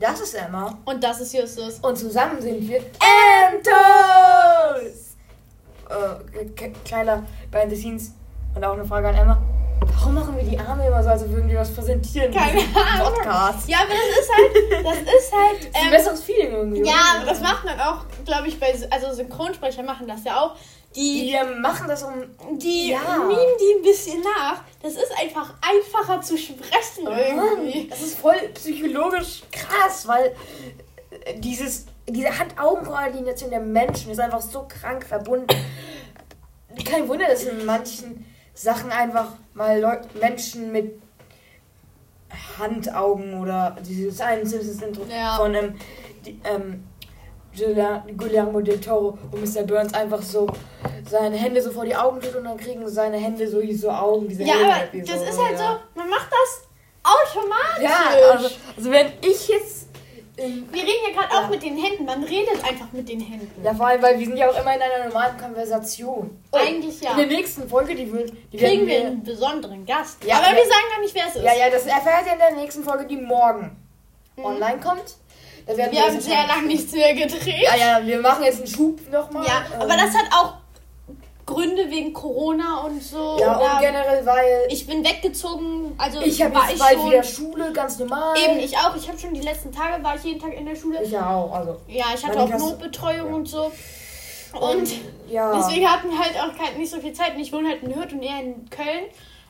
Das ist Emma. Und das ist Justus. Und zusammen sind wir Entos! Äh, kleiner Behind the Scenes und auch eine Frage an Emma. Warum machen wir die Arme immer so, als würden wir was präsentieren? in Keine Ahnung. Podcast. Ja, aber das ist halt, das ist halt. Das ist ein Ähm, besseres Feeling irgendwie. ja, das macht man auch, glaube ich, bei, also Synchronsprecher machen das ja auch. Die, Die machen das um. die Ja. mimen die ein bisschen nach. Das ist einfach einfacher zu sprechen irgendwie. Das ist voll psychologisch krass, weil äh, dieses, diese Hand-Augen-Koordination der Menschen ist einfach so krank verbunden. Kein Wunder, dass in manchen Sachen einfach mal Leu Menschen mit Handaugen oder dieses eine Simpsons-Intro Ja. von ähm, die, ähm, Guillermo del Toro, wo Mr. Burns einfach so seine Hände so vor die Augen tut und dann kriegen seine Hände so, so Augen, diese Ja, Hände aber wie das so, ist halt ja. so, man macht das automatisch. Ja, also, also wenn ich jetzt. ähm, Wir reden ja gerade Ja. auch mit den Händen. Man redet einfach mit den Händen. Ja, vor allem, weil wir sind ja auch immer in einer normalen Konversation. Und Eigentlich ja. In der nächsten Folge, die, wird, die Kriegen wir einen besonderen Gast. Ja, aber wir sagen gar nicht, wer es ist. Ja, ja, das erfährt ihr in der nächsten Folge, die morgen Mhm. online kommt. Da werden Wir haben jetzt sehr lange nichts mehr gedreht. Ja, ja, wir machen jetzt einen Schub nochmal. Ja, aber das hat auch Gründe wegen Corona und so. Ja, und generell, weil ich, bin weggezogen, also ich habe war jetzt bald schon. wieder Schule, ganz normal. Eben, ich auch. Ich habe schon die letzten Tage, war ich jeden Tag in der Schule. Ich ja auch, also. Ja, ich hatte auch Notbetreuung ja. und so. Und ja. deswegen hatten wir halt auch kein, nicht so viel Zeit. Und ich wohne halt in Hürth und eher in Köln.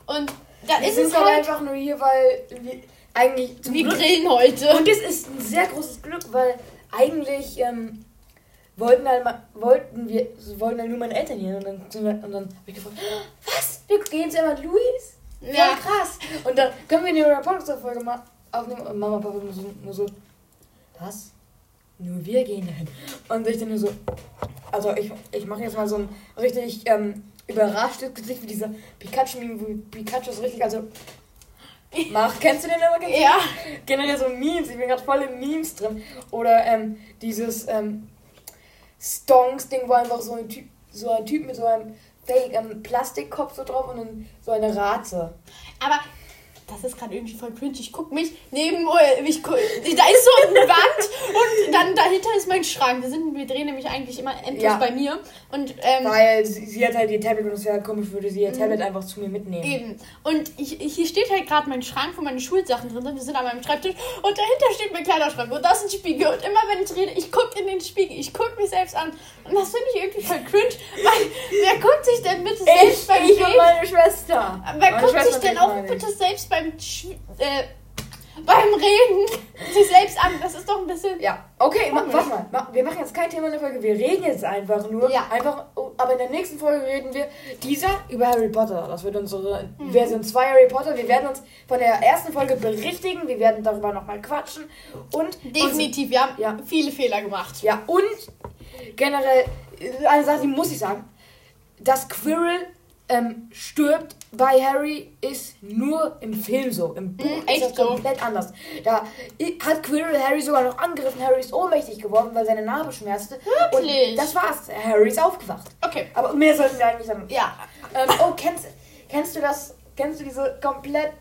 Und da wir ist sind es aber halt, einfach nur hier, weil wir eigentlich zum wir Glück grillen heute. Und es ist ein sehr großes Glück, weil eigentlich ähm, wollten halt mal, wollten wir, wollten halt nur meine Eltern hier und dann sind wir, und dann hab ich gefragt, "Ah, was? Wir gehen zu Emma Louis? Voll Ja. krass. Und dann können wir eine Podcast-Folge mal aufnehmen und Mama und Papa nur so, nur so, was? Nur wir gehen dahin. Und ich dann nur so, also ich, ich mache jetzt mal so ein richtig ähm, überraschtes Gesicht wie dieser Pikachu-Meme, wo Pikachu so richtig, also Mach, kennst du den immer? Kennst Ja. generell so Memes, ich bin gerade voll in Memes drin. Oder ähm, dieses ähm, Stonks-Ding, wo einfach so ein Typ, so ein Typ mit so einem Fake ähm, Plastikkopf so drauf und dann so eine Rate. Aber das ist gerade irgendwie voll cringe. Ich guck mich neben, äh, ich guck, da ist so eine Wand und dann dahinter ist mein Schrank. Wir, sind, wir drehen nämlich eigentlich immer endlos Ja. bei mir. Und ähm, Weil sie, sie hat halt ihr Tablet und es wäre komisch, würde sie ihr Mhm. Tablet einfach zu mir mitnehmen. Eben. Und ich, hier steht halt gerade mein Schrank, wo meine Schulsachen drin sind. Wir sind an meinem Schreibtisch und dahinter steht mein Kleiderschrank und das ist ein Spiegel. Und immer wenn ich rede, ich gucke in den Spiegel, ich gucke mich selbst an. Und das finde ich irgendwie voll cringe, weil wer guckt sich denn bitte selbst Ich, beim ich und Reden? meine Schwester. Wer Meine guckt sich Schwester denn und auch ich bitte selbst beim, Sch- äh, beim Reden sich selbst an? Das ist doch ein bisschen. Ja, okay, ma, warte mal. Ma, wir machen jetzt kein Thema in der Folge, wir reden jetzt einfach nur. Ja. Einfach, oh, aber in der nächsten Folge reden wir dieser über Harry Potter. Das wird unsere Mhm. Version 2 Harry Potter. Wir werden uns von der ersten Folge berichtigen. Wir werden darüber nochmal quatschen. Und Definitiv, wir haben Ja. viele Fehler gemacht. ja, und generell, äh, eine Sache, die muss ich sagen. Dass Quirrell ähm, stirbt bei Harry ist nur im Film so. Im Buch Mm, ist das so? komplett anders. Da hat Quirrell Harry sogar noch angegriffen. Harry ist ohnmächtig geworden, weil seine Narbe schmerzte. Wirklich? Und das war's. Harry ist aufgewacht. Okay. Aber mehr sollten wir eigentlich sagen. Ja. Ähm, oh, kennst, kennst du das? Kennst du diese komplett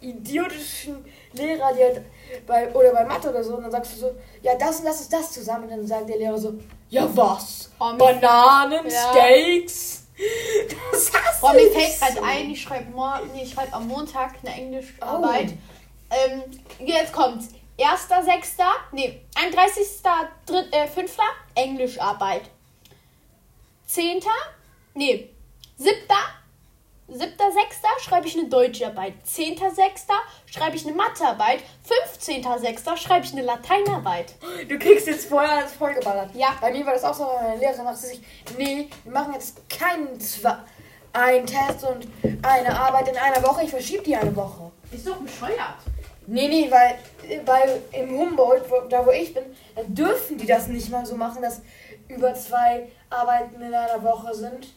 idiotischen Lehrer, die halt bei oder bei Mathe oder so, und dann sagst du so, ja, das und das ist das zusammen. Und dann sagt der Lehrer so, ja was? Bananen, Ja. Steaks? Das hast Boah, mir fällt gerade ein, ich schreibe morgen, nee, ich schreibe am Montag eine Oh. Englischarbeit. Ähm, jetzt kommt's. 1.6., nee, 31.5. Äh, 5. Englischarbeit. 10. Nee, 7. 7.6. schreibe ich eine Deutscharbeit. 10.6. schreibe ich eine Mathearbeit. 15.6. schreibe ich eine Lateinarbeit. Du kriegst jetzt vorher alles vollgeballert. Ja. Bei mir war das auch so, meine Lehrerin dachte sich, nee, wir machen jetzt keinen zwei, einen Test und eine Arbeit in einer Woche, ich verschiebe die eine Woche. Ist doch bescheuert. Nee, nee, weil bei, im Humboldt, wo, da wo ich bin, da dürfen die das nicht mal so machen, dass über zwei Arbeiten in einer Woche sind,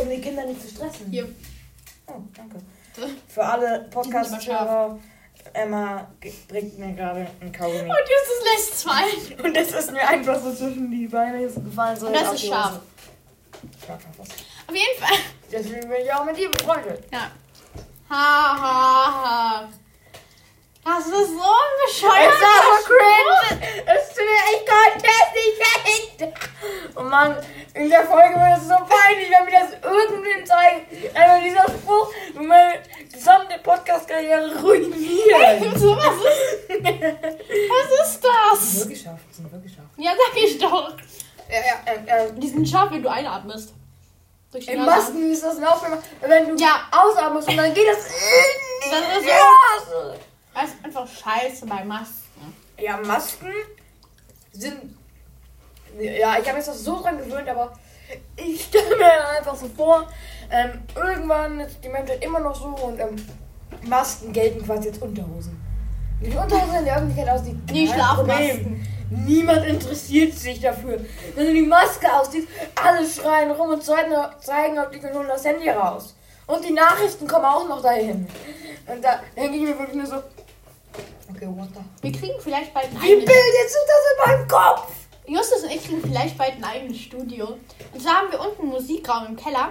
um die Kinder nicht zu stressen. Hier. Oh, danke. Für alle Podcast-Hörer, Emma bringt mir gerade einen Kaugummi. Und Justus lässt zwei. Und das ist mir einfach so zwischen die Beine gefallen. So Und das ist scharf. Ja, scharf was. Auf jeden Fall. Deswegen bin ich auch mit dir befreundet. Ja. Ha, ha, ha. Das ist so ein Es bescheuerter war so cringe. Es tut mir, ich konnte es nicht weg. Oh Mann, in der Folge wird es so peinlich, wenn wir das irgendwem zeigen. Also dieser Spruch meine gesamte Podcast-Karriere ruinieren. So, was ist, was ist das? Wirklich geschafft, sind wirklich geschafft. Ja, sag ich doch. Ja, ja, äh, äh, Die sind scharf, wenn du einatmest. Durch die Im. Masken ist das wenn man- wenn du Ja. ausatmest und dann geht das in Das ist die Nase. Das ist einfach scheiße bei Masken. Ja, Masken sind. Ja, ich habe jetzt das so dran gewöhnt, aber ich stelle mir einfach so vor, ähm, irgendwann ist die Menschheit immer noch so und ähm, Masken gelten quasi als Unterhosen. Die Unterhose in der Öffentlichkeit aussieht, Die Schlafmasken. Niemand interessiert sich dafür. Wenn du die Maske ausziehst, alle schreien rum und zeigen, auf die holen das Handy raus. Und die Nachrichten kommen auch noch dahin. Und da denke ich mir wirklich nur so, okay, what the Wir kriegen vielleicht bald ein wie eigenes... bildet sich das in meinem Kopf? Justus und ich kriegen vielleicht bald ein eigenes Studio. Und zwar haben wir unten einen Musikraum im Keller.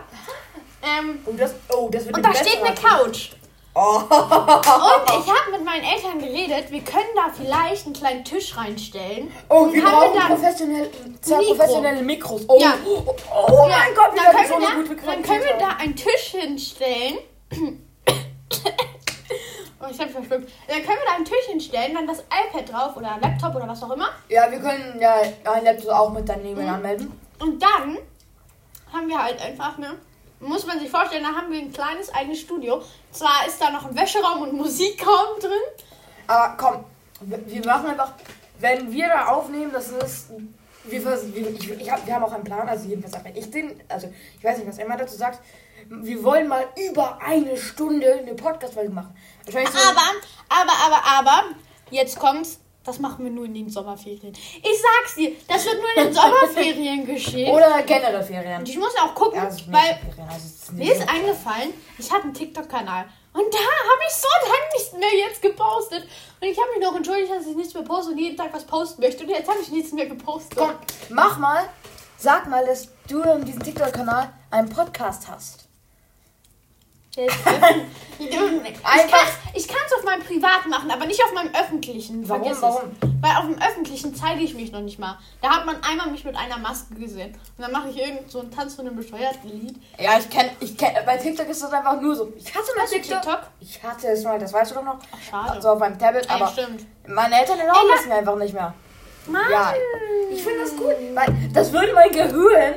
Ähm, Oh, das, oh, das wird und da steht eine Couch. Oh. Und ich habe mit meinen Eltern geredet, wir können da vielleicht einen kleinen Tisch reinstellen. Oh, Und wir haben brauchen dann- professionelle, zwei Mikro. professionelle Mikros. Oh, Ja. oh, oh Ja, mein Gott, wir dann können, so wir eine da, gute dann können wir da einen Tisch hinstellen. oh, ich hab verschluckt. Dann können wir da einen Tisch hinstellen, dann das iPad drauf oder Laptop oder was auch immer. Ja, wir können ja ein Laptop auch mit daneben Mhm. anmelden. Und dann haben wir halt einfach, ne? Muss man sich vorstellen, da haben wir ein kleines eigenes Studio. Zwar ist da noch ein Wäscheraum und ein Musikraum drin. Aber komm, wir machen einfach, wenn wir da aufnehmen, das ist. Wir, ich, ich hab, wir haben auch einen Plan, also jedenfalls wenn ich den, also ich weiß nicht, was Emma dazu sagt. Wir wollen mal über eine Stunde eine Podcast-Folge machen. Wahrscheinlich so. Aber, aber, aber, aber, jetzt kommt's. Das machen wir nur in den Sommerferien. Ich sag's dir, das wird nur in den Sommerferien geschehen. Oder generell Ferien. Und ich muss auch gucken, Ja, weil also mir ist eingefallen, ich habe einen TikTok-Kanal. Und da habe ich so lange nicht mehr jetzt gepostet. Und ich habe mich noch entschuldigt, dass ich nichts mehr poste und jeden Tag was posten möchte. Und jetzt habe ich nichts mehr gepostet. Komm, mach mal, sag mal, dass du in diesem TikTok-Kanal einen Podcast hast. Ich kann's, ich kann's auf meinem Privat machen, aber nicht auf meinem öffentlichen. Warum, Vergiss warum? Es. Weil auf dem öffentlichen zeige ich mich noch nicht mal. Da hat man einmal mich mit einer Maske gesehen. Und dann mache ich irgend so einen Tanz von einem bescheuerten Lied. Ja, ich kenne, ich kenn, bei TikTok ist das einfach nur so. Ich hatte mal TikTok. TikTok? Ich hatte es mal, das weißt du doch noch. Ach, schade. Also auf meinem Tablet, Ah, ja, aber stimmt. meine Eltern erlauben es mir einfach nicht mehr. Mann. Ja, ich finde das gut, weil das würde mein Gehirn.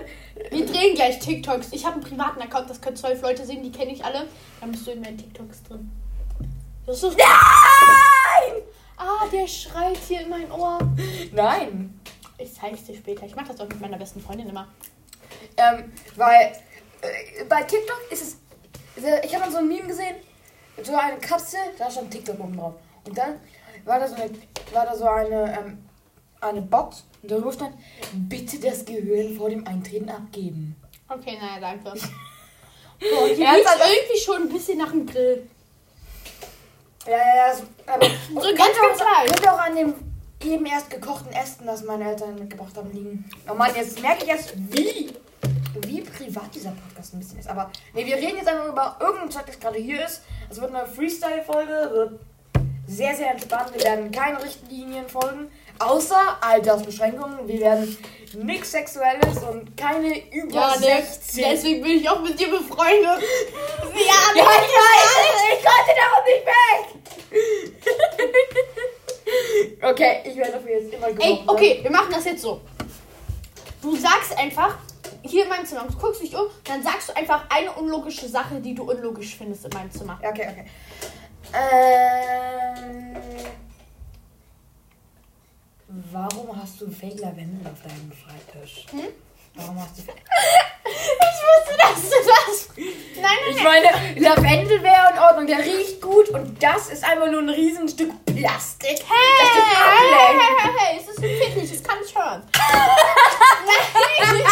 Wir drehen gleich TikToks. Ich habe einen privaten Account, das können zwölf Leute sehen, die kenne ich alle. Dann bist du in meinen TikToks drin. Das ist Nein! Ah, der schreit hier in mein Ohr. Nein. Ich zeig's dir später. Ich mache das auch mit meiner besten Freundin immer. Ähm, weil äh, bei TikTok ist es. Ich habe mal so ein Meme gesehen. So eine Katze, da stand TikTok oben drauf. Und dann war da so eine, war da so eine, ähm, eine Box. Und da stand, bitte das Gehirn vor dem Eintreten abgeben. Okay, naja, danke. Boah, hier Ernsthaft? riecht's irgendwie schon ein bisschen nach dem Grill. Ja, ja, ja. So, aber, So könnte ganz, ganz auch, könnte auch an dem eben erst gekochten Ästen, das meine Eltern mitgebracht haben, liegen. Oh Mann, jetzt merke ich erst, wie, wie privat dieser Podcast ein bisschen ist. Aber nee, wir reden jetzt einfach über irgendein Zeug, das gerade hier ist. Es wird eine Freestyle-Folge, wird sehr, sehr entspannt. Wir werden keine Richtlinien folgen, außer Altersbeschränkungen. Wir werden nichts Sexuelles und keine über Ja, ne, 16. deswegen bin ich auch mit dir befreundet. Ja, Ja, ich weiß, ich konnte davon nicht weg. okay, ich werde dafür jetzt immer Ey, gebraucht. okay, wir machen das jetzt so. Du sagst einfach, hier in meinem Zimmer, du guckst dich um, dann sagst du einfach eine unlogische Sache, die du unlogisch findest in meinem Zimmer. Ja, okay, okay. Ähm, warum hast du Fake Lavendel auf deinem Schreibtisch? Hm? Warum hast du Ich wusste, dass du das. Nein, nein, Ich meine, Lavendel wäre in Ordnung, der riecht gut und das ist einfach nur ein Riesenstück Plastik. Hey, das dich hey, ablenkt. hey, hey, hey, es ist empfindlich, das kann ich hören. nein,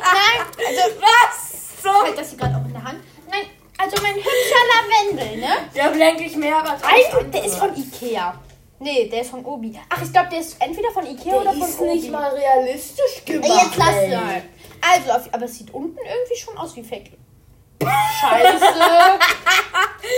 nein, also, Was? So? halt das hier gerade auch in der Hand. Nein, also mein hübscher Lavendel, ne? Der blenkt dich mehr alles Eigentlich, der ist von Ikea. Nee, der ist von Obi. Ach, ich glaube, der ist entweder von Ikea Der oder von ist Obi. nicht mal realistisch Ey, gemacht. jetzt lass ey. mal. Also, aber es sieht unten irgendwie schon aus wie Fake. Scheiße.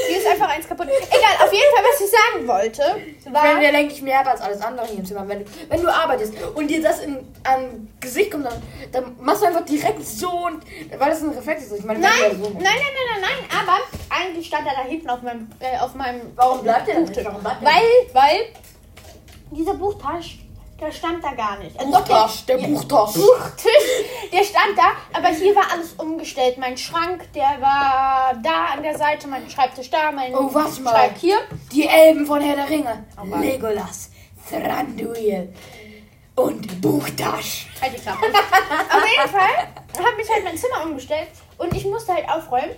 Hier ist einfach eins kaputt. Egal, auf jeden Fall, was ich sagen wollte, Wenn war. der lenke ich mehr ab als alles andere hier im Zimmer. Wenn du, wenn du arbeitest und dir das in, an Gesicht kommt, dann, dann machst du einfach direkt so und weil das ein Reflex ist. Ich meine, Nein, wenn nein, nein, nein, nein, nein, aber eigentlich stand er da hinten auf meinem, äh, auf meinem Warum bleibt der denn nicht? Warum bleibt der Weil, weil dieser Buchtasch, der stand da gar nicht. Also Buchtasch, der ja, Buchtasch. Buchtisch, der stand da, aber hier war alles umgestellt. Mein Schrank, der war da an der Seite, mein Schreibtisch da, mein Oh, warte mal. Schrank hier. Die Elben von Herr der Ringe. Mann. Legolas, Thranduil und Buchtasch. Halt die Klappe. Auf jeden Fall habe ich halt mein Zimmer umgestellt und ich musste halt aufräumen.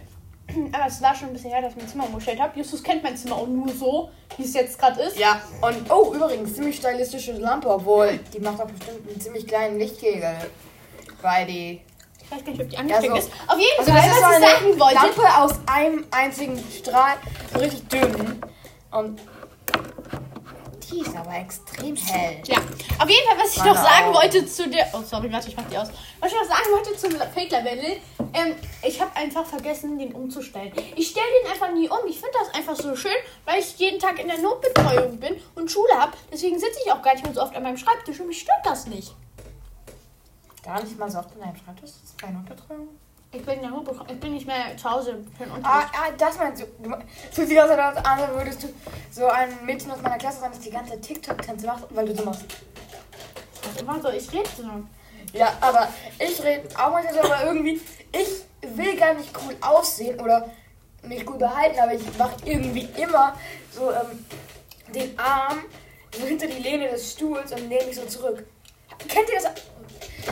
Aber es war schon ein bisschen her, dass ich mein Zimmer umgestellt habe. Justus kennt mein Zimmer auch nur so, wie es jetzt gerade ist. Ja, und oh, übrigens, ziemlich stylistische Lampe, obwohl die macht auch bestimmt einen ziemlich kleinen Lichtkegel. Weil die. Ich weiß gar nicht, ob die angesteckt Ja, so- ist. Auf jeden Also, Fall, das ist so was ich eine sagen wollte. Lampe aus einem einzigen Strahl, so richtig dünn. Und die ist aber extrem hell. Ja, auf jeden Fall, was ich Meine noch sagen Augen. wollte zu der. Oh, sorry, warte, ich mach die aus. Was ich noch sagen wollte zum Fake Lavendel. Ähm, ich habe einfach vergessen, den umzustellen. Ich stelle den einfach nie um. Ich finde das einfach so schön, weil ich jeden Tag in der Notbetreuung bin und Schule habe. Deswegen sitze ich auch gar nicht mehr so oft an meinem Schreibtisch und mich stört das nicht. Gar nicht mal so oft in deinem Schreibtisch. Das ist keine Untertreuung. Ich bin, in der Notbetreuung. ich bin nicht mehr zu Hause für den Ah, Unterricht. ah, das meinst du. Du fühlst aus, als als würdest du so ein Mädchen aus meiner Klasse sein, das die ganze TikTok-Tänze macht, weil du so machst. Das immer so, ich rede so. Ja, aber ich rede auch manchmal so, aber irgendwie, ich will gar nicht cool aussehen oder mich cool behalten, aber ich mache irgendwie immer so ähm, den Arm so hinter die Lehne des Stuhls und lehne mich so zurück. Kennt ihr das?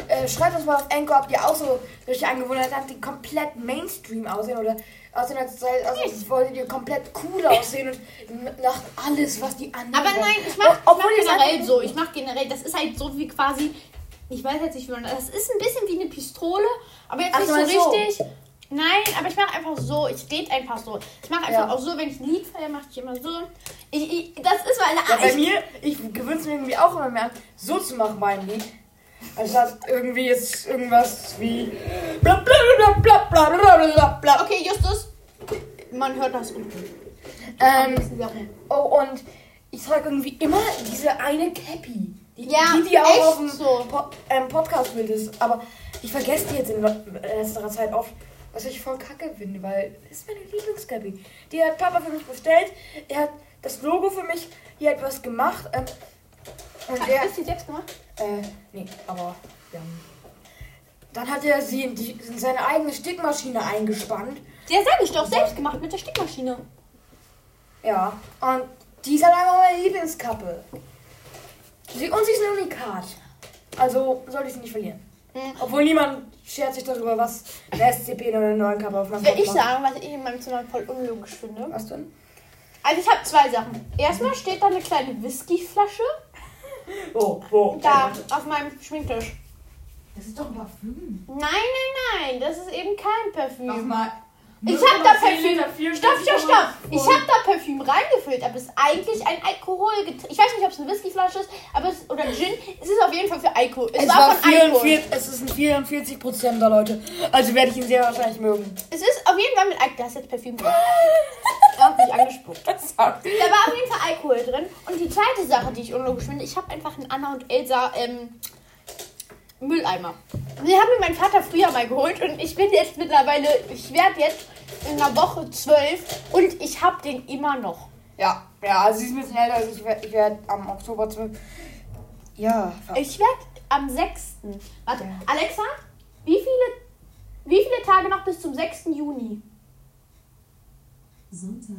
Äh, schreibt uns mal auf Anchor, ob ihr auch so solche Angewohnheiten habt, die komplett Mainstream aussehen oder aussehen, als, sei- als als wolltet ihr komplett cool aussehen und nach alles, was die anderen Aber nein, ich Ob- mach ihr es generell so. Ich mache generell, das ist halt so wie quasi, ich weiß jetzt nicht, wie man das ist ein bisschen wie eine Pistole, aber jetzt Ach, nicht so meinst so. richtig. Nein, aber ich mache einfach so. Ich rede einfach so. Ich mache einfach Ja. auch so, wenn ich ein Lied feiere, mache ich immer so. Ich, ich, das ist weil Ja, bei ich, mir, ich gewöhne es mir irgendwie auch immer mehr an, so zu machen bei einem Lied. Anstatt irgendwie jetzt irgendwas wie. Bla bla bla bla bla bla bla bla. Okay, Justus, man hört das unten. Ähm, oh, und ich trage irgendwie immer diese eine Cappy. Die, Ja, die, die auch auf dem so. po ähm, Podcast-Bild ist. Aber ich vergesse die jetzt in letzter Zeit oft, was ich voll kacke finde, weil das ist meine Lieblingscappy. Die hat Papa für mich bestellt. Er hat das Logo für mich hier etwas gemacht. Ähm, und der, Hast du selbst gemacht? Äh, nee, aber ja. Dann hat er sie in, die, in seine eigene Stickmaschine eingespannt. Ja, sag ich doch, selbst gemacht mit der Stickmaschine. Ja. Und die ist halt einfach meine Lieblingskappe. Sie, und sie ist ein Unikat. Also sollte ich sie nicht verlieren. Mhm. Obwohl niemand schert sich darüber, was eine SCP oder eine neue Kappe auf meinem Will ich sagen, was ich in meinem Zimmer voll unlogisch finde? Was denn? Also ich habe zwei Sachen. Erstmal steht da eine kleine Whiskyflasche Oh, wo? da auf meinem Schminktisch. Das ist doch ein Parfüm. Nein, nein, nein, das ist eben kein Parfüm. mal. Ich hab da Parfüm. Stopp, stopp, stopp. Ich habe da Parfüm reingefüllt, aber es ist eigentlich ein Alkoholgetränk. Ich weiß nicht, ob es eine Whiskyflasche ist, aber es oder Gin. Es ist auf jeden Fall für Alkohol. Es, Es, war, war von Alkohol. 44, es ist ein 44 Prozent der Leute. Also werde ich ihn sehr wahrscheinlich mögen. Es ist auf jeden Fall mit Alkohol. Da ist jetzt Parfüm drin. Er hat mich angespuckt. Sorry. Da war auf jeden Fall Alkohol drin. Und die zweite Sache, die ich unlogisch finde, ich habe einfach einen Anna und Elsa ähm, Mülleimer. Den haben mir mein Vater früher mal geholt und ich bin jetzt mittlerweile, ich werde jetzt in einer Woche zwölf und ich habe den immer noch. Ja, ja, also sie ist ein bisschen älter, also ich werde ich werd am Oktober 12. Ja, Ich werde am 6. Warte, Ja. Alexa, wie viele, wie viele Tage noch bis zum 6. Juni? Sonntag,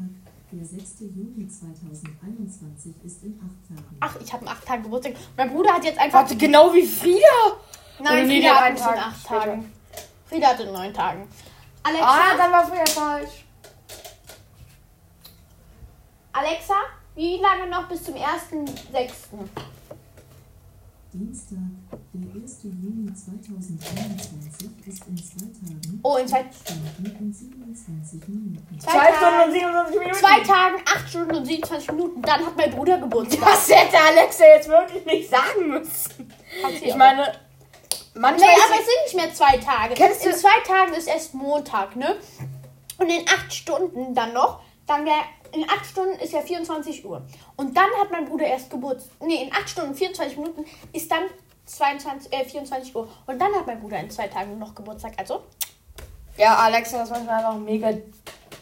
der 6. Juni 2021 ist in acht Tagen. Ach, ich habe einen 8 Tage Geburtstag. Mein Bruder hat jetzt einfach. Warte, genau wie Frieda. Nein, Frieda der hat in Tag 8 später. Tagen. Frieda hat in 9 Tagen. Alexa, Ah, dann war Frieda falsch. Alexa, wie lange noch bis zum 1.6.? Dienstag, 1. Juni 2021 ist in zwei Tagen, Oh, in zwei, Stunden und 27 Minuten. zwei, Zwei Stunden und Tagen, 27 Minuten. zwei Tagen, 8 Stunden und 27 Minuten. Dann hat mein Bruder Geburtstag. Das hätte Alexa jetzt wirklich nicht sagen müssen. Ich meine, manchmal Nee, aber es sind nicht mehr zwei Tage. Kennst in du- zwei Tagen ist erst Montag, ne? Und in acht Stunden dann noch dann wäre in 8 Stunden ist ja 24 Uhr. Und dann hat mein Bruder erst Geburtstag. Nee, in 8 Stunden 24 Minuten ist dann 22, äh, 24 Uhr. Und dann hat mein Bruder in zwei Tagen noch Geburtstag. Also, Ja, Alexa, das ist manchmal einfach mega.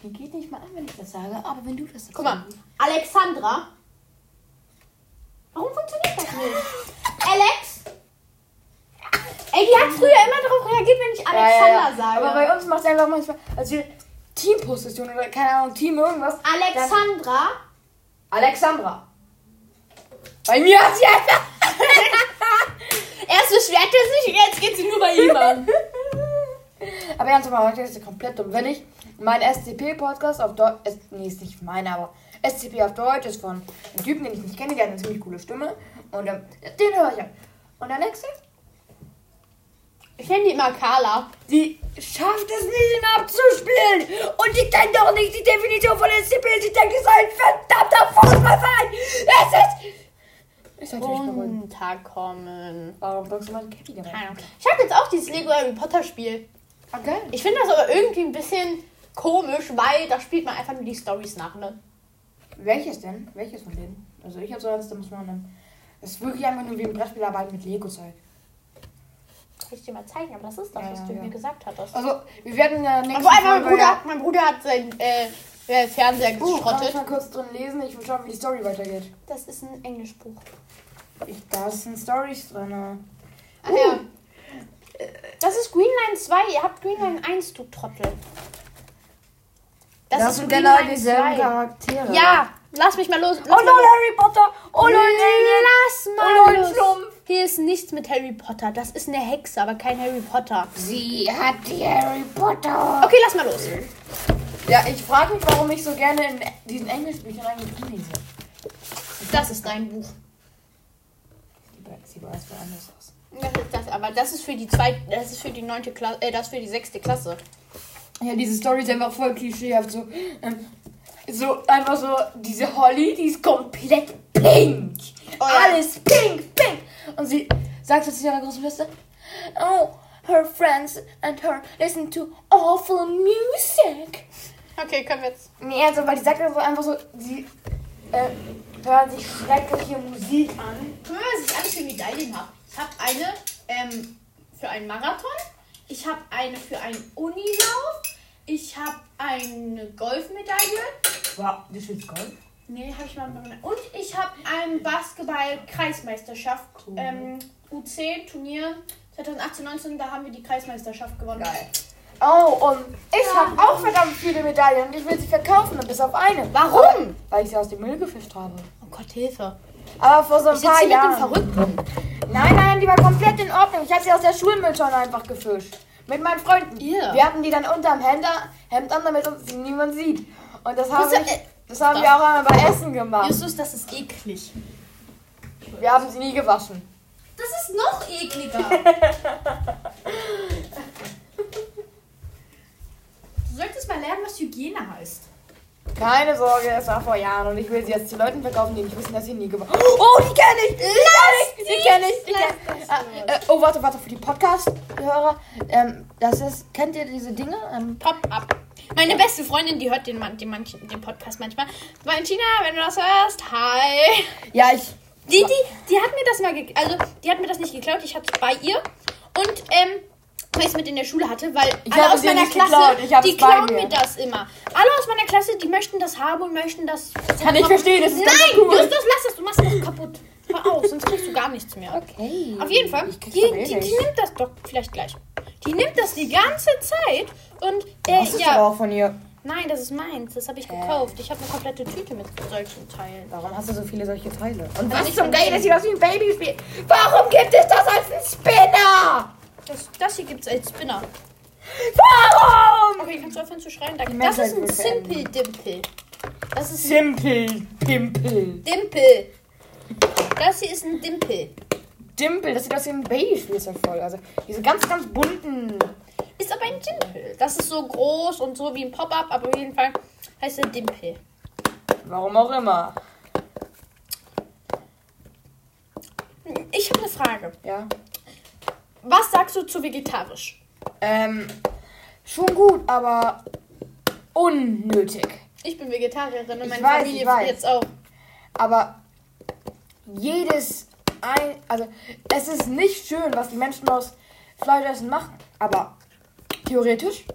Die geht nicht mal an, wenn ich das sage, aber wenn du das sagst. guck mal. Alexandra. Warum funktioniert das nicht? Alex? Ey, die hat früher immer darauf reagiert, wenn ich Ja, Alexander ja, ja. sage. Aber bei uns macht es einfach manchmal, als wir Teamposition oder keine Ahnung, Team irgendwas. Alexandra. Alexandra. Bei mir hat sie einfach. Er sich, jetzt geht sie nur bei ihm an. Aber ernsthaft mal, heute ist sie komplett dumm. Wenn ich mein SCP-Podcast auf Deutsch. Nee, ist nicht meine, aber SCP auf Deutsch ist von einem Typen, den ich nicht kenne, der hat eine ziemlich coole Stimme. Und ähm, den höre ich an. Und Alexa, Ich nenne die immer Carla. die schafft es nicht, ihn abzuspielen. Und die kennt doch nicht die Definition von SCP. Sie denkt, es ist ein verdammter Fußballverein. Es ist. Ich sag dir nicht beruhigen. Runterkommen. Warum drückst du mal Cappy. Ich habe jetzt auch dieses Lego Harry Potter Spiel. Okay. Ich finde das aber irgendwie ein bisschen komisch, weil da spielt man einfach nur die Stories nach, ne? Welches denn? Welches von denen? Also ich habe so eins, da muss man dann. Das ist wirklich einfach nur wie ein Brettspiel, aber halt mit Lego-Zeug. Kann ich dir mal zeigen, aber das ist das, Ja, was ja, du ja. mir gesagt hattest. Also, wir werden ja nächste einfach mein Bruder, mein Bruder hat sein äh, äh, Fernseher Buch, kann ich geschrottet. mal kurz drin lesen? Ich will schauen, wie die Story weitergeht. Das ist ein Englischbuch. Ich, da sind Stories drin. Ah ja. Das ist Greenline 2. Ihr habt Greenline 1, du Trottel. Das, ist Greenline 2. Charaktere. Ja, lass mich mal los. Oh Lass lol, mal los. Harry Potter. Oh lol, Lass Oh mal lol, los. Schlumpf. Hier ist nichts mit Harry Potter. Das ist eine Hexe, aber kein Harry Potter. Sie hat die Harry Potter. Okay, lass mal los. Ja, ich frage mich, warum ich so gerne in diesen Englischbüchern eigentlich lese. Das ist dein Buch. Sie weiß woanders aus. Das ist das, aber das ist für die zweite, das ist für die neunte Klasse, äh, das ist für die sechste Klasse. Ja, diese Story ist einfach voll klischeehaft. So, ähm, so einfach so, diese Holly, die ist komplett pink. Oh ja. Alles pink, pink. Und sie sagt so zu ihrer großen Schwester, oh, her friends and her listen to awful music. Okay, können wir jetzt. Nee, also, weil die sagt also einfach so, sie äh, hören sich schreckliche Musik an. Guck mal, was ich alles für Medaillen habe. Ich habe eine ähm, für einen Marathon. Ich habe eine für einen Unilauf. Ich habe eine Golfmedaille. Wow, du spielst Golf? Nee, habe ich mal. Und ich habe eine Basketball-Kreismeisterschaft. Ähm, U10-Turnier 2018-19. Da haben wir die Kreismeisterschaft gewonnen. Geil. Oh, und ich habe auch verdammt viele Medaillen und ich will sie verkaufen, bis auf eine. Warum? Weil ich sie aus dem Müll gefischt habe. Oh Gott, Hilfe. Aber vor so ein Ich paar hier mit dem Jahren. Verrückten. Nein, nein, die war komplett in Ordnung. Ich habe sie aus der Schulmülltonne einfach gefischt. Mit meinen Freunden. Ja. Wir hatten die dann unterm Hemd, Hemd an, damit uns sie niemand sieht. Und das haben, wir, äh, das haben wir auch einmal bei Essen gemacht. Justus, das ist eklig. Wir haben sie nie gewaschen. Das ist noch ekliger. du solltest mal lernen, was Hygiene heißt. Keine Sorge, es war vor Jahren und ich will sie jetzt zu Leuten verkaufen, die nicht wissen, dass sie nie gewaschen Oh, die kenne ich! Die kenne ich! Die kenne ich! Die kenn ich. Ah, äh, oh, warte, warte, für die Podcast-Hörer. Ähm, das ist, kennt ihr diese Dinge? Ähm, ab. Meine beste Freundin, die hört den, man- den, manchen, den Podcast manchmal. Valentina, wenn du das hörst, hi. ja, ich. Die, die, die hat mir das mal, also die hat mir das nicht geklaut, ich hatte es bei ihr. Und, ähm, es mit in der Schule hatte, weil Ich alle aus meiner Klasse, die klauen mir. mir das immer. Alle aus meiner Klasse, die möchten das haben und möchten das. Kann ich verstehen, das ist Nein, cool. Justus, lass das, du machst das kaputt. Hör auf, sonst kriegst du gar nichts mehr. Okay. Auf jeden Fall, die, eh die, die nimmt das doch vielleicht gleich. Die nimmt das die ganze Zeit und äh, Das ist ja. aber auch von ihr. Nein, das ist meins. Das habe ich gekauft. Ich habe eine komplette Tüte mit solchen Teilen. Warum hast du so viele solche Teile? Und Weil was zum Geil, diesen- das sieht aus wie ein Babyspiel. Warum gibt es das als ein Spinner? Das, das hier gibt es als Spinner. Warum? Okay, kannst du aufhören zu schreien? Danke. Das ist ein. Simple Dimple. Das ist ein Simple Dimple. Dimple. Das hier ist ein Dimple. Dimple, das sieht aus wie ein Babyspielzeug voll. Also diese ganz, ganz bunten. Ist aber ein Dimple. Das ist so groß und so wie ein Pop-Up, aber auf jeden Fall heißt er Dimple. Warum auch immer. Ich habe eine Frage. Ja. Was sagst du zu vegetarisch? Ähm, schon gut, aber unnötig. Ich bin Vegetarierin und meine weiß, Familie weiß. jetzt auch. Aber jedes ein, also es ist nicht schön, was die Menschen aus Fleischessen machen. Aber theoretisch,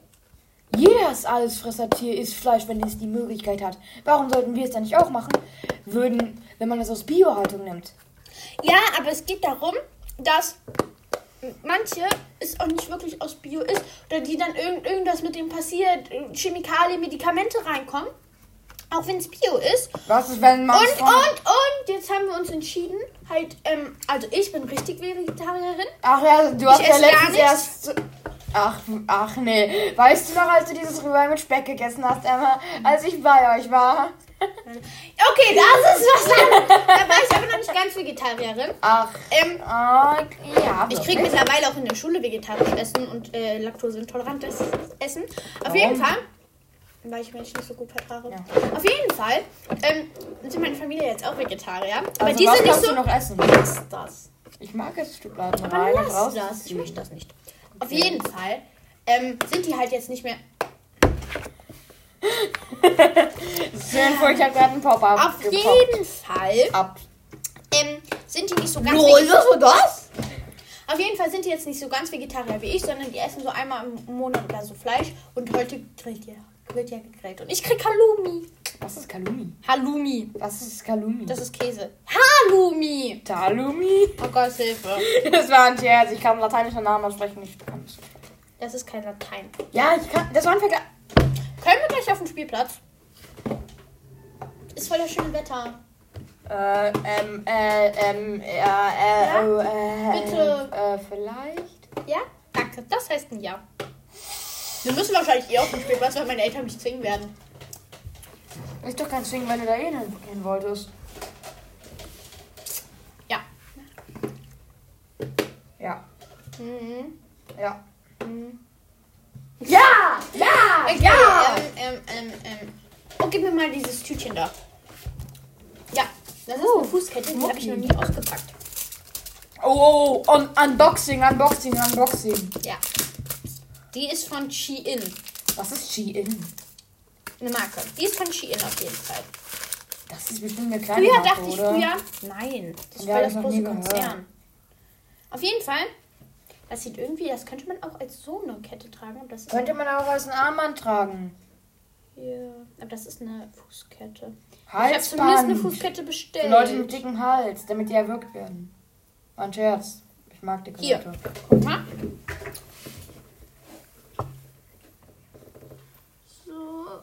jedes Allesfressertier isst Fleisch, wenn es die Möglichkeit hat. Warum sollten wir es dann nicht auch machen? Würden, wenn man es aus Biohaltung nimmt. Ja, aber es geht darum, dass manche es auch nicht wirklich aus Bio ist oder die dann irgend, irgendwas mit dem passiert, Chemikalien, Medikamente reinkommen. Auch wenn es Bio ist. Was ist, wenn man Und, und, und, jetzt haben wir uns entschieden, halt, ähm, also ich bin richtig Vegetarierin. Ach ja, du hast ja letztens erst. Ach, ach nee. Weißt du noch, als du dieses Rührei mit Speck gegessen hast, Emma? Als ich bei euch war? Okay, das ist was anderes. Da war ich aber noch nicht ganz Vegetarierin. Ach, Ähm, ah, ja. ich kriege mittlerweile auch in der Schule vegetarisch Essen und äh, laktoseintolerantes Essen. Auf Warum? jeden Fall, weil ich Milch nicht so gut vertrage. Ja. Auf jeden Fall ähm, sind meine Familie jetzt auch Vegetarier. Aber Also die was sind nicht so. du noch essen? Lass das. Ich mag es Stück Blasen Aber rein lass das. Ich möchte das nicht. Auf jeden Fall ähm, sind die halt jetzt nicht mehr. Schön vor, ich habe gerade einen Pop-Up Auf gepoppt. jeden Fall Ab. ähm, sind die nicht so ganz. Lol, was war das? Auf jeden Fall sind die jetzt nicht so ganz Vegetarier wie ich, sondern die essen so einmal im Monat oder so Fleisch und heute grillt ja, wird ja gegrillt. Und ich krieg Halloumi. Was ist Kalumi? Halloumi. Was ist Kalumi? Das ist Käse. Halloumi. Talumi? Oh Gott, Hilfe. Das war ein Scherz. Ich kann lateinische Namen aussprechen. nicht kann es. Das ist kein Latein. Ja, ich kann. Das war ein Vergleich. Können wir gleich auf den Spielplatz? Ist voll das schöne Wetter. Äh, ähm, äh, ähm, äh, äh, Ja? oh, äh, Bitte. Äh, vielleicht? Ja? Danke. Das heißt ein Ja. Wir müssen wahrscheinlich eh auf den Spielplatz, weil meine Eltern mich zwingen werden. Ist doch kein Swing, weil du da eh hin wolltest. Ja. Ja. Mhm. Ja. Mhm. Ja! Ja! Okay, Ja! ähm, ähm, ähm, ähm. Oh, gib mir mal dieses Tütchen da. Ja, das ist Oh, eine Fußkette, die habe ich noch nie ausgepackt. Oh, oh, un Unboxing, Unboxing, Unboxing. Ja. Die ist von Shein. Was ist Shein? Eine Marke. Die ist von Shein auf jeden Fall. Das ist bestimmt eine kleine Früher Marke, dachte ich oder? früher. Nein, das ist Ja, voll das das große. Konzern. Auf jeden Fall. Das sieht irgendwie, das könnte man auch als so eine Kette tragen. Das Könnte man auch als ein Armband tragen. hier. Aber das ist eine Fußkette. Ich habe zumindest eine Halsband. Fußkette bestellt. Für Leute mit dicken Hals, damit die erwürgt werden. War ein Scherz. Ich mag dicke Hier. Leute. Guck mal. So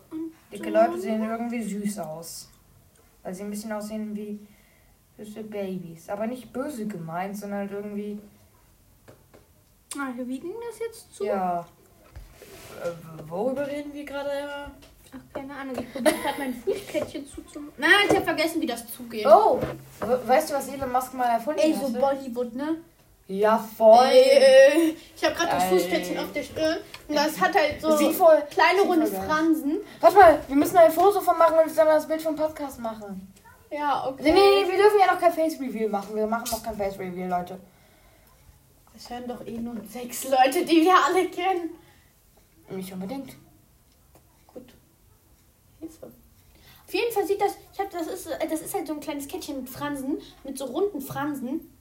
und Dicke Leute sehen irgendwie süß aus. Weil sie ein bisschen aussehen wie süße Babys. Aber nicht böse gemeint, sondern irgendwie, Ah, wir wiegen das jetzt zu. ja. Äh, worüber reden wir gerade? Ach, keine Ahnung. Ich probiere gerade mein Fußkettchen zuzumachen. Nein, ich habe vergessen, wie das zugeht. Oh! we- Weißt du, was Elon Musk mal erfunden Ey, hat? so Bollywood, ne? Ja, voll. Ey, ich habe gerade das Ey. Fußkettchen auf der Stirn und das hat halt so Sieht voll. kleine sieht runde voll geil. Fransen. Warte mal, wir müssen ein Foto von machen und dann das Bild vom Podcast machen. Ja, Nee, okay. nee, wir dürfen ja noch kein Face Reveal machen. Wir machen noch kein Face Reveal, Leute. Das hören doch eh nur sechs Leute, die wir alle kennen. Nicht unbedingt. Gut. Hilfe. Auf jeden Fall sieht das, ich hab, das ist, äh, das ist halt so ein kleines Kettchen mit Fransen, mit so runden Fransen.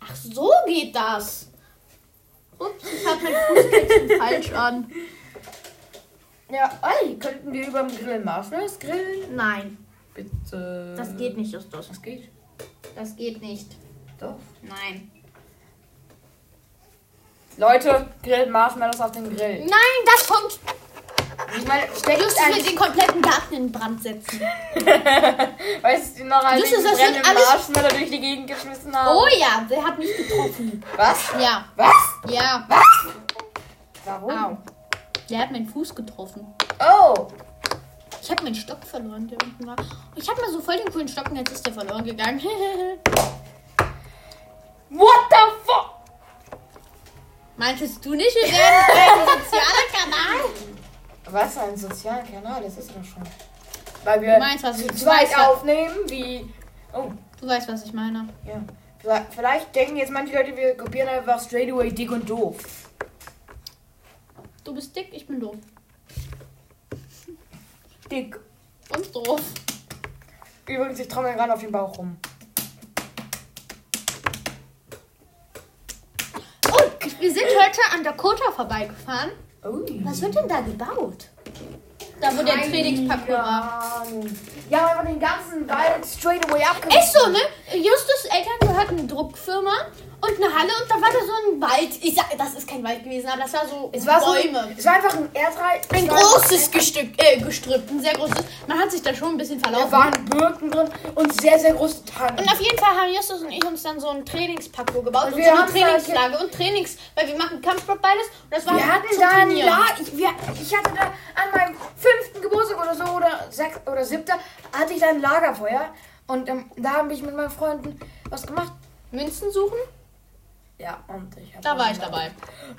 Ach, so geht das. Ups, ich hab mein Fußkettchen falsch an. Ja, ey, könnten wir über dem Grill Marshmallows grillen? Nein, Bitte. das geht nicht, Justus. Das geht. Das geht nicht. Doch. Nein. Leute, grillt Marshmallows auf den Grill. Nein, das kommt. Ich meine, steckt Justus wird ein, den kompletten Garten in Brand setzen. weißt du noch, als Justus, ich einen alles- Marshmallow durch die Gegend geschmissen habe? Oh ja, der hat mich getroffen. Was? Ja, Was? ja. Warum? Au. Der hat meinen Fuß getroffen. Oh. Ich habe meinen Stock verloren, der unten war. Ich habe mal so voll den coolen Stock und jetzt ist der verloren gegangen. What the fuck? Meintest du nicht, wir wären ein sozialer Kanal? Was ein sozialer Kanal, das ist doch schon. Weil wir Du meinst, was zu zweit weißt, aufnehmen, wie. Oh, Du weißt, was ich meine. ja. Vielleicht, vielleicht denken jetzt manche Leute, wir kopieren einfach straight away dick und doof. Du bist dick, ich bin doof. dick. Und doof. Übrigens, ich trommel gerade auf den Bauch rum. Wir sind heute an Dakota vorbeigefahren. Ui. Was wird denn da gebaut? Da wo der Trainingsparcours war. Ja, aber den ganzen Wald straight away abgerissen. Echt so, ne? Justus Eltern gehörten eine Druckfirma und eine Halle und da war da so ein Wald. Ich sag, das ist kein Wald gewesen, aber das war so Es war Bäume. So, es war einfach ein Erdreich. ein großes Gestück, äh, Gestrüpp, ein sehr großes. Man hat sich da schon ein bisschen Da verlaufen. waren Birken drin und sehr, sehr große Tannen. Und auf jeden Fall haben Justus und ich uns dann so ein Trainingsparcours gebaut Und und, so eine da- Trainingslage und Trainings, weil wir machen Kampfsport beides und das war Wir hatten da ein. La ich, wir, ich hatte da an meinem fünften Geburtstag oder so oder sechs oder siebter hatte ich da ein Lagerfeuer und ähm, da habe ich mit meinen Freunden was gemacht. Münzen suchen? Ja, und ich habe Da war ich dabei.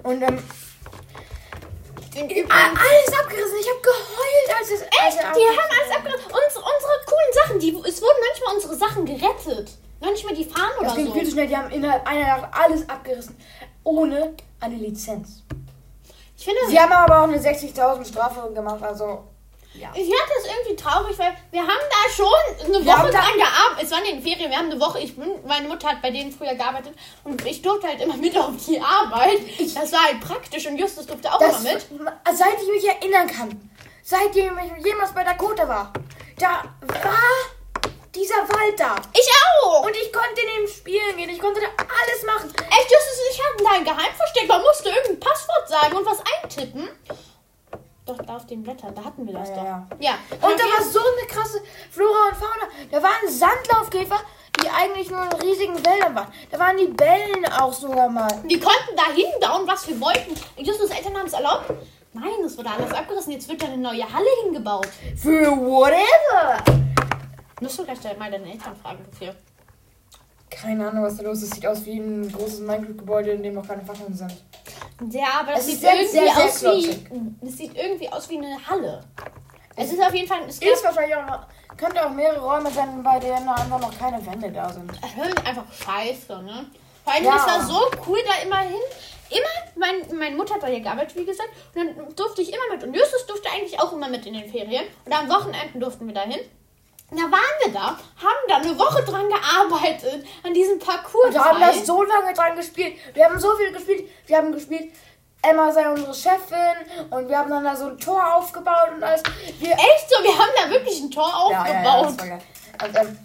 Und ähm, Und ah, alles abgerissen. Ich habe geheult, als es Echt? als Die haben alles abgerissen. Uns, unsere coolen Sachen, die, es wurden manchmal unsere Sachen gerettet. Manchmal die Fahnen Das oder ging so. viel zu schnell. Die haben innerhalb einer Nacht alles abgerissen, ohne eine Lizenz. Ich finde, Sie haben aber auch eine 60.000 Strafe gemacht, also ja. ich fand das irgendwie traurig, weil wir haben da schon eine Wir Woche dran gearbeitet. Es waren in den Ferien, wir haben eine Woche, ich bin, meine Mutter hat bei denen früher gearbeitet und ich durfte halt immer mit auf die Arbeit. Das war halt praktisch und Justus durfte auch immer mit. seit ich mich erinnern kann, seitdem ich jemals bei Dakota war, da war dieser Wald da. Ich auch! Und ich konnte in dem spielen gehen, ich konnte da alles machen. Echt, Justus und ich hatten da ein Geheimversteck. Man musste irgendein Passwort sagen und was eintippen. Doch, da auf den Blättern, da hatten wir das Ja, doch. ja, Ja. Und da war so eine krasse Flora und Fauna. Da waren Sandlaufkäfer, die eigentlich nur in riesigen Wäldern waren. Da waren die Bällen auch sogar mal. Wir konnten da hinbauen, was wir wollten. Justus Eltern haben es erlaubt. Nein, es wurde alles abgerissen. Jetzt wird da eine neue Halle hingebaut. Für whatever. Musst du gleich mal deine Eltern fragen dafür. Keine Ahnung, was da los ist. Sieht aus wie ein großes Minecraft-Gebäude, in dem noch keine Waffen sind. Ja, aber das Es sieht ist sehr, irgendwie sehr, sehr aus wie. Es sieht irgendwie aus wie eine Halle. Es ist auf jeden Fall. Es Ist wahrscheinlich auch noch, könnte auch mehrere Räume sein, bei denen einfach noch keine Wände da sind. Hören einfach scheiße, ne? Vor allem, Ja. das war so cool da immer hin. Immer, mein, meine Mutter hat da ja gearbeitet, wie gesagt. Und dann durfte ich immer mit. Und Justus durfte eigentlich auch immer mit in den Ferien. Und am Wochenenden durften wir da hin. Da waren wir da, haben da eine Woche dran gearbeitet, an diesem Parcours. Wir haben das so lange dran gespielt. Wir haben so viel gespielt. Wir haben gespielt, Emma sei unsere Chefin und wir haben dann da so ein Tor aufgebaut und alles. Wir, Echt so, wir haben da wirklich ein Tor Ja, aufgebaut. ja, ja, geil. Und, ähm,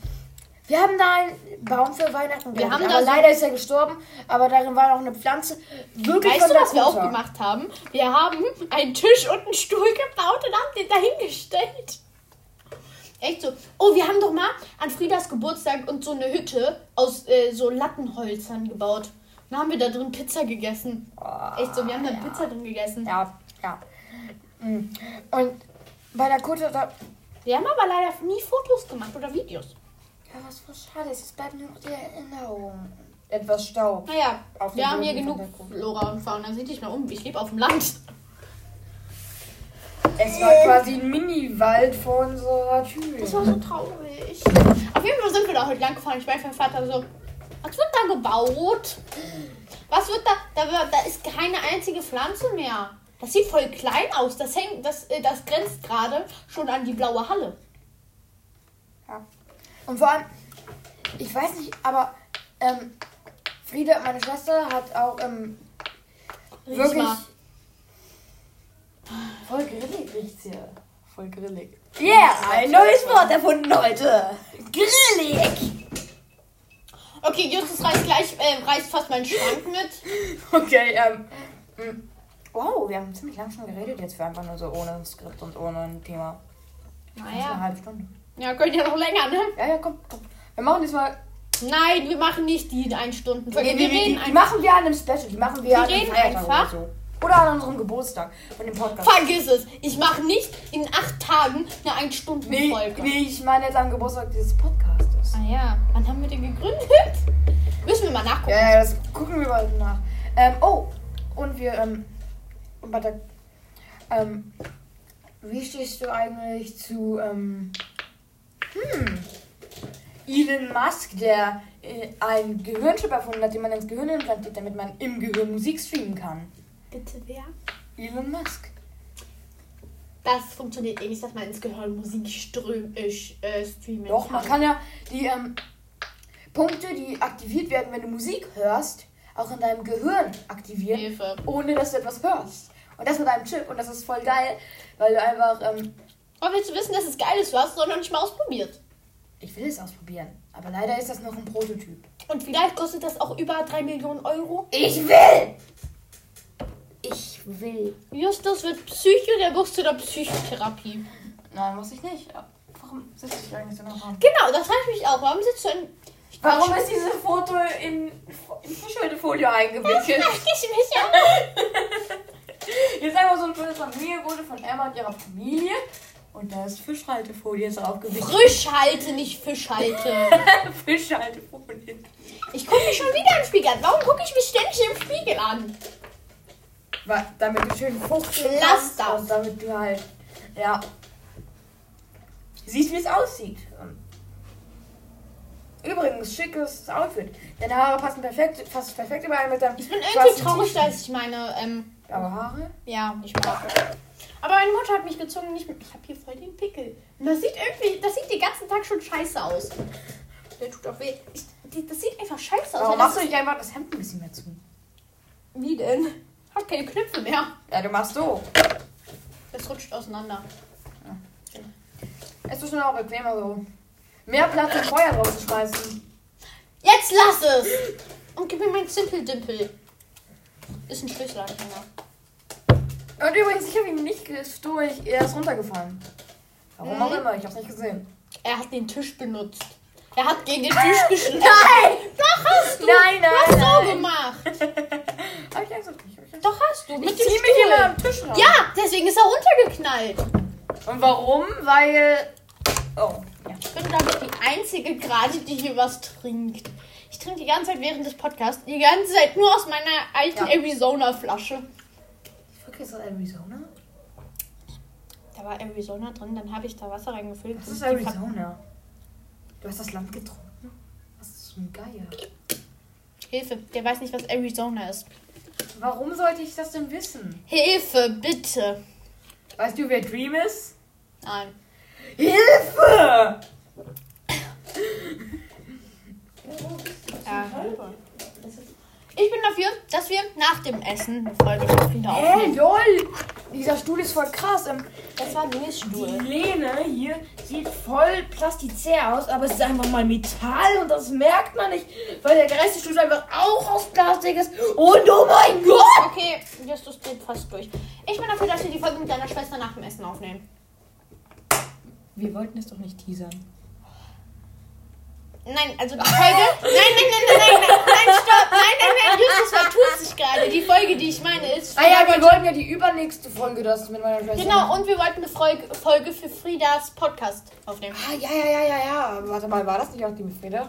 wir haben da einen Baum für Weihnachten Wir haben aber da so- leider ist er gestorben, aber darin war noch eine Pflanze. Wirklich Weißt du, was wir auch gemacht haben? Wir haben einen Tisch und einen Stuhl gebaut und haben den dahingestellt. Echt so. Oh, wir haben doch mal an Friedas Geburtstag und so eine Hütte aus äh, so Lattenholzern gebaut. Dann haben wir da drin Pizza gegessen. Echt so, wir haben da Pizza drin gegessen. Ja, ja. Mm. Und bei Dakota, da, Wir haben aber leider nie Fotos gemacht oder Videos. ja, was voll schade ist, es bleibt nur noch die Erinnerung. Etwas Staub. Naja, Auf wir dem haben hier Boden genug der. Flora und Fauna. Sieh dich mal um. Ich lebe auf dem Land. Es war quasi ein Mini-Wald vor unserer Tür. Das war so traurig. Auf jeden Fall sind wir da heute lang gefahren. Ich meine, mein Vater so, was wird da gebaut? Was wird da? Da, da ist keine einzige Pflanze mehr. Das sieht voll klein aus. Das hängt, das, äh, das grenzt gerade schon an die blaue Halle. Ja. Und vor allem, ich weiß nicht, aber ähm, Frieda, meine Schwester, hat auch ähm, wirklich. mal. Voll riecht's hier. Voll grillig. Yeah, ein neues Wort erfunden heute. Grillig. Okay, Justus reißt gleich, äh, reißt fast meinen Schrank mit. Okay, ähm. mm. Wow, wir haben ziemlich lang schon geredet jetzt für einfach nur so ohne Skript und ohne ein Thema. Ist eine Naja. halbe Stunde. Ja, könnt ihr noch länger, ne? Ja, ja, komm, komm. Wir machen diesmal. Nein, wir machen nicht die ein Stunden. Nee, wir die, die, reden die machen wir an einem Special. Die machen wir, an einem reden Feiertag einfach. Oder, so. Oder an unserem Geburtstag von dem Podcast. Vergiss es. Ich mache nicht in acht Tagen eine ein Stunden Nee, Folge. nee, ich meine jetzt am Geburtstag dieses Podcastes. Ah ja, wann haben wir den gegründet? Müssen wir mal nachgucken. Ja, ja, das gucken wir bald nach. Ähm, oh, und wir, ähm, warte, ähm, wie stehst du eigentlich zu, ähm, hm, Elon Musk, der äh, ein Gehirnchip erfunden hat, den man ins Gehirn implantiert, damit man im Gehirn Musik streamen kann? Bitte wer? Elon Musk. Das funktioniert eh nicht, dass man ins Gehirn Musik ström, äh, äh, streamen Doch, man kann ja die ähm, Punkte, die aktiviert werden, wenn du Musik hörst, auch in deinem Gehirn aktivieren, Hilfe. ohne dass du etwas hörst. Und das mit einem Chip und das ist voll geil, weil du einfach, ähm, Aber willst du wissen, dass es geil ist? Du hast es doch noch nicht mal ausprobiert. ich will es ausprobieren, aber leider ist das noch ein Prototyp. Und vielleicht kostet das auch über 3 Millionen Euro. Ich will! Will. Justus wird Psycho, der muss zu der Psychotherapie. Nein, muss ich nicht. Warum sitze ich eigentlich so noch am? Genau, das frage ich mich auch. Warum sitzt du in. Warum ist dieses Foto in, in Fischhaltefolie eingewickelt? Frag ich mich auch. Hier ist einfach so ein Bild von mir, wurde von Emma und ihrer Familie. Und da ist Fischhaltefolie draufgewickelt. Frischhalte, nicht Fischhalte. Fischhaltefolie. Ich gucke mich schon wieder im Spiegel an. Warum gucke ich mich ständig im Spiegel an? Weil- Damit du schön fuchteln kannst das. Und damit du halt, ja, siehst, wie es aussieht. Übrigens, schickes Outfit. Deine Haare passen perfekt, fast perfekt überall mit deinem Ich bin irgendwie traurig, dass ich meine, ähm, Aber Haare? ja, ich mag. Aber meine Mutter hat mich gezwungen, nicht mit. Ich habe hier voll den Pickel. Und das sieht irgendwie, das sieht den ganzen Tag schon scheiße aus. Der tut auch weh. Ich, das sieht einfach scheiße aus. Warum machst du nicht einfach das Hemd ein bisschen mehr zu? Wie denn? Hat keine Knöpfe mehr. Ja, du machst so. Das rutscht auseinander. Es ist schon auch bequemer so. Mehr Platz im Feuer drauf zu schmeißen. Jetzt lass es! Und gib mir mein Simple-Dimple. Ist ein Schlüsselanhänger. Und übrigens, ich habe ihn nicht gestohlen, er ist runtergefallen. Warum auch immer, ich hab's nicht gesehen. Er hat den Tisch benutzt. Er hat gegen den Tisch geschlagen. Nein! Doch hast du! Nein, nein, Du hast so nein. gemacht. Hab ich eigentlich nicht. Hab ich Doch hast du. Mit ich dem zieh mich immer am Tisch raus. Ja, deswegen ist er runtergeknallt. Und warum? Weil. Oh, ja. Ich bin, glaube ich, die Einzige gerade, die hier was trinkt. Ich trinke die ganze Zeit während des Podcasts, die ganze Zeit nur aus meiner alten Ja. Arizona-Flasche. Vergesse das Arizona. Da war Arizona drin, dann habe ich da Wasser reingefüllt. Das ist Arizona. Du hast das Land getrunken? Was ist so ein Geier? Hilfe, der weiß nicht, was Arizona ist. Warum sollte ich das denn wissen? Hilfe, bitte. Weißt du, wer Dream ist? Nein. Hilfe! Ja. Ich bin dafür, dass wir nach dem Essen eine Folge wieder aufnehmen. lol! Dieser Stuhl ist voll krass. Ähm, Das war Louis Die Stuhl. Lehne hier sieht voll plastizär aus, aber es ist einfach mal Metall und das merkt man nicht, weil der Geistesstuhl einfach auch aus Plastik ist. Und oh mein Gott! Okay, Justus dreht fast durch. Ich bin dafür, dass wir die Folge mit deiner Schwester nach dem Essen aufnehmen. Wir wollten es doch nicht teasern. Nein, also die Folge. Nein, nein, nein, nein, nein, nein, nein. Nein, nein, nein, Justus vertut sich gerade. Die Folge, die ich meine, ist. Ah ja, wir wollten ja die übernächste Folge das mit meiner Schwester. Genau, und wir wollten eine Folge, Folge für Friedas Podcast aufnehmen. Ah, ja, ja, ja, ja, ja. Warte mal, war das nicht auch die mit Frieda?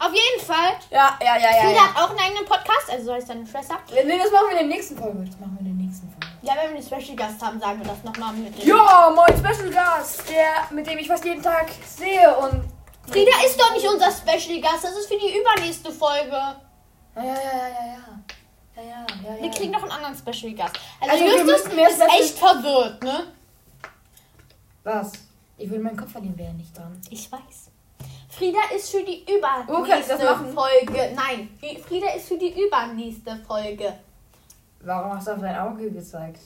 Auf jeden Fall. Ja, ja, ja, ja. Frieda ja. hat auch einen eigenen Podcast, also so heißt deine Schwester. Nee, das machen wir in der nächsten Folge. Das machen wir in der nächsten Folge. Ja, wenn wir einen Special Gast haben, sagen wir das nochmal mit dem. Ja, mein Special Gast, der, mit dem ich fast jeden Tag sehe und. Frieda ist doch nicht unser Special Gast, das ist für die übernächste Folge. Ja, ja, ja, ja, ja, ja. Ja, ja, ja. Wir kriegen noch einen anderen Special Gast. Also, Also, Justus ist echt verwirrt, ne? Was? Ich würde meinen Kopf verlieren, wäre nicht dran. Ich weiß. Frieda ist für die übernächste Oh? Folge. Nein, Frieda ist für die übernächste Folge. Warum hast du auf dein Auge gezeigt?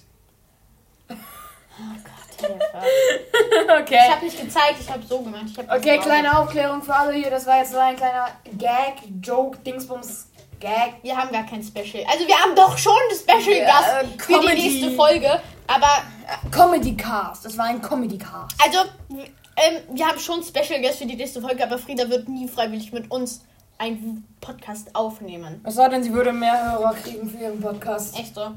Oh Gott, Hilfe. Okay. Ich habe nicht gezeigt, ich habe so gemacht. Hab Okay, kleine Aufklärung für alle hier. Das war jetzt so ein kleiner Gag, Joke, Dingsbums, Gag. Wir haben gar kein Special. Also wir haben doch schon ein Special Ja, Gast äh, für die nächste Folge. Aber Äh, Comedy Cast. Das war ein Comedy Cast. also ähm, wir haben schon Special Guest für die nächste Folge, aber Frieda wird nie freiwillig mit uns einen Podcast aufnehmen. Was sei denn, sie würde mehr Hörer kriegen für ihren Podcast. Echt so.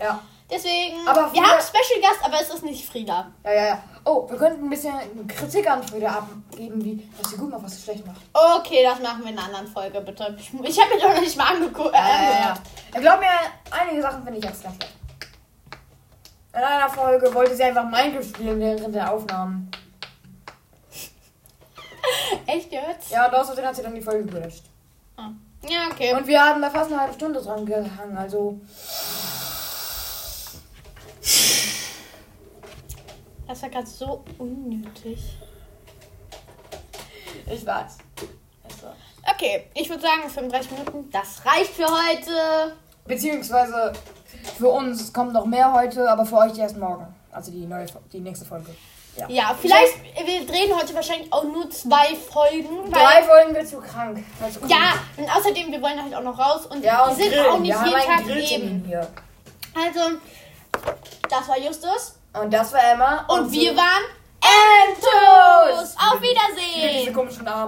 Ja. Deswegen, Aber wir haben einen Special Gast, aber es ist nicht Frieda. Ja, ja, ja. Oh, wir könnten ein bisschen Kritik an Frieda abgeben, wie was sie gut macht, was sie schlecht macht. Okay, das machen wir in einer anderen Folge, bitte. Ich, ich habe mir doch noch nicht mal angeguckt. Äh, Ja, ja, ja. Glaub mir, einige Sachen finde ich jetzt ganz schlecht. In einer Folge wollte sie einfach Minecraft spielen während der Aufnahmen. Echt jetzt? Ja, und außerdem hat sie dann die Folge gelöscht. Ah. Ja, okay. Und wir haben da fast eine halbe Stunde dran gehangen, also. Das war gerade so unnötig. Ich weiß. Also. Okay, ich würde sagen 35 Minuten, das reicht für heute. Beziehungsweise für uns kommt noch mehr heute, aber für euch erst morgen. Also die neue, die nächste Folge. Ja. Ja, vielleicht, wir drehen heute wahrscheinlich auch nur zwei Folgen. Drei Folgen wird zu krank. zu ja, und außerdem, wir wollen halt auch noch raus und ja, und wir sind grillen. auch nicht jeden Tag Grilltermin eben. hier. Also, das war Justus. Und das war Emma. Und wir so- waren Entos! Auf Diese Wiedersehen! komischen Arme.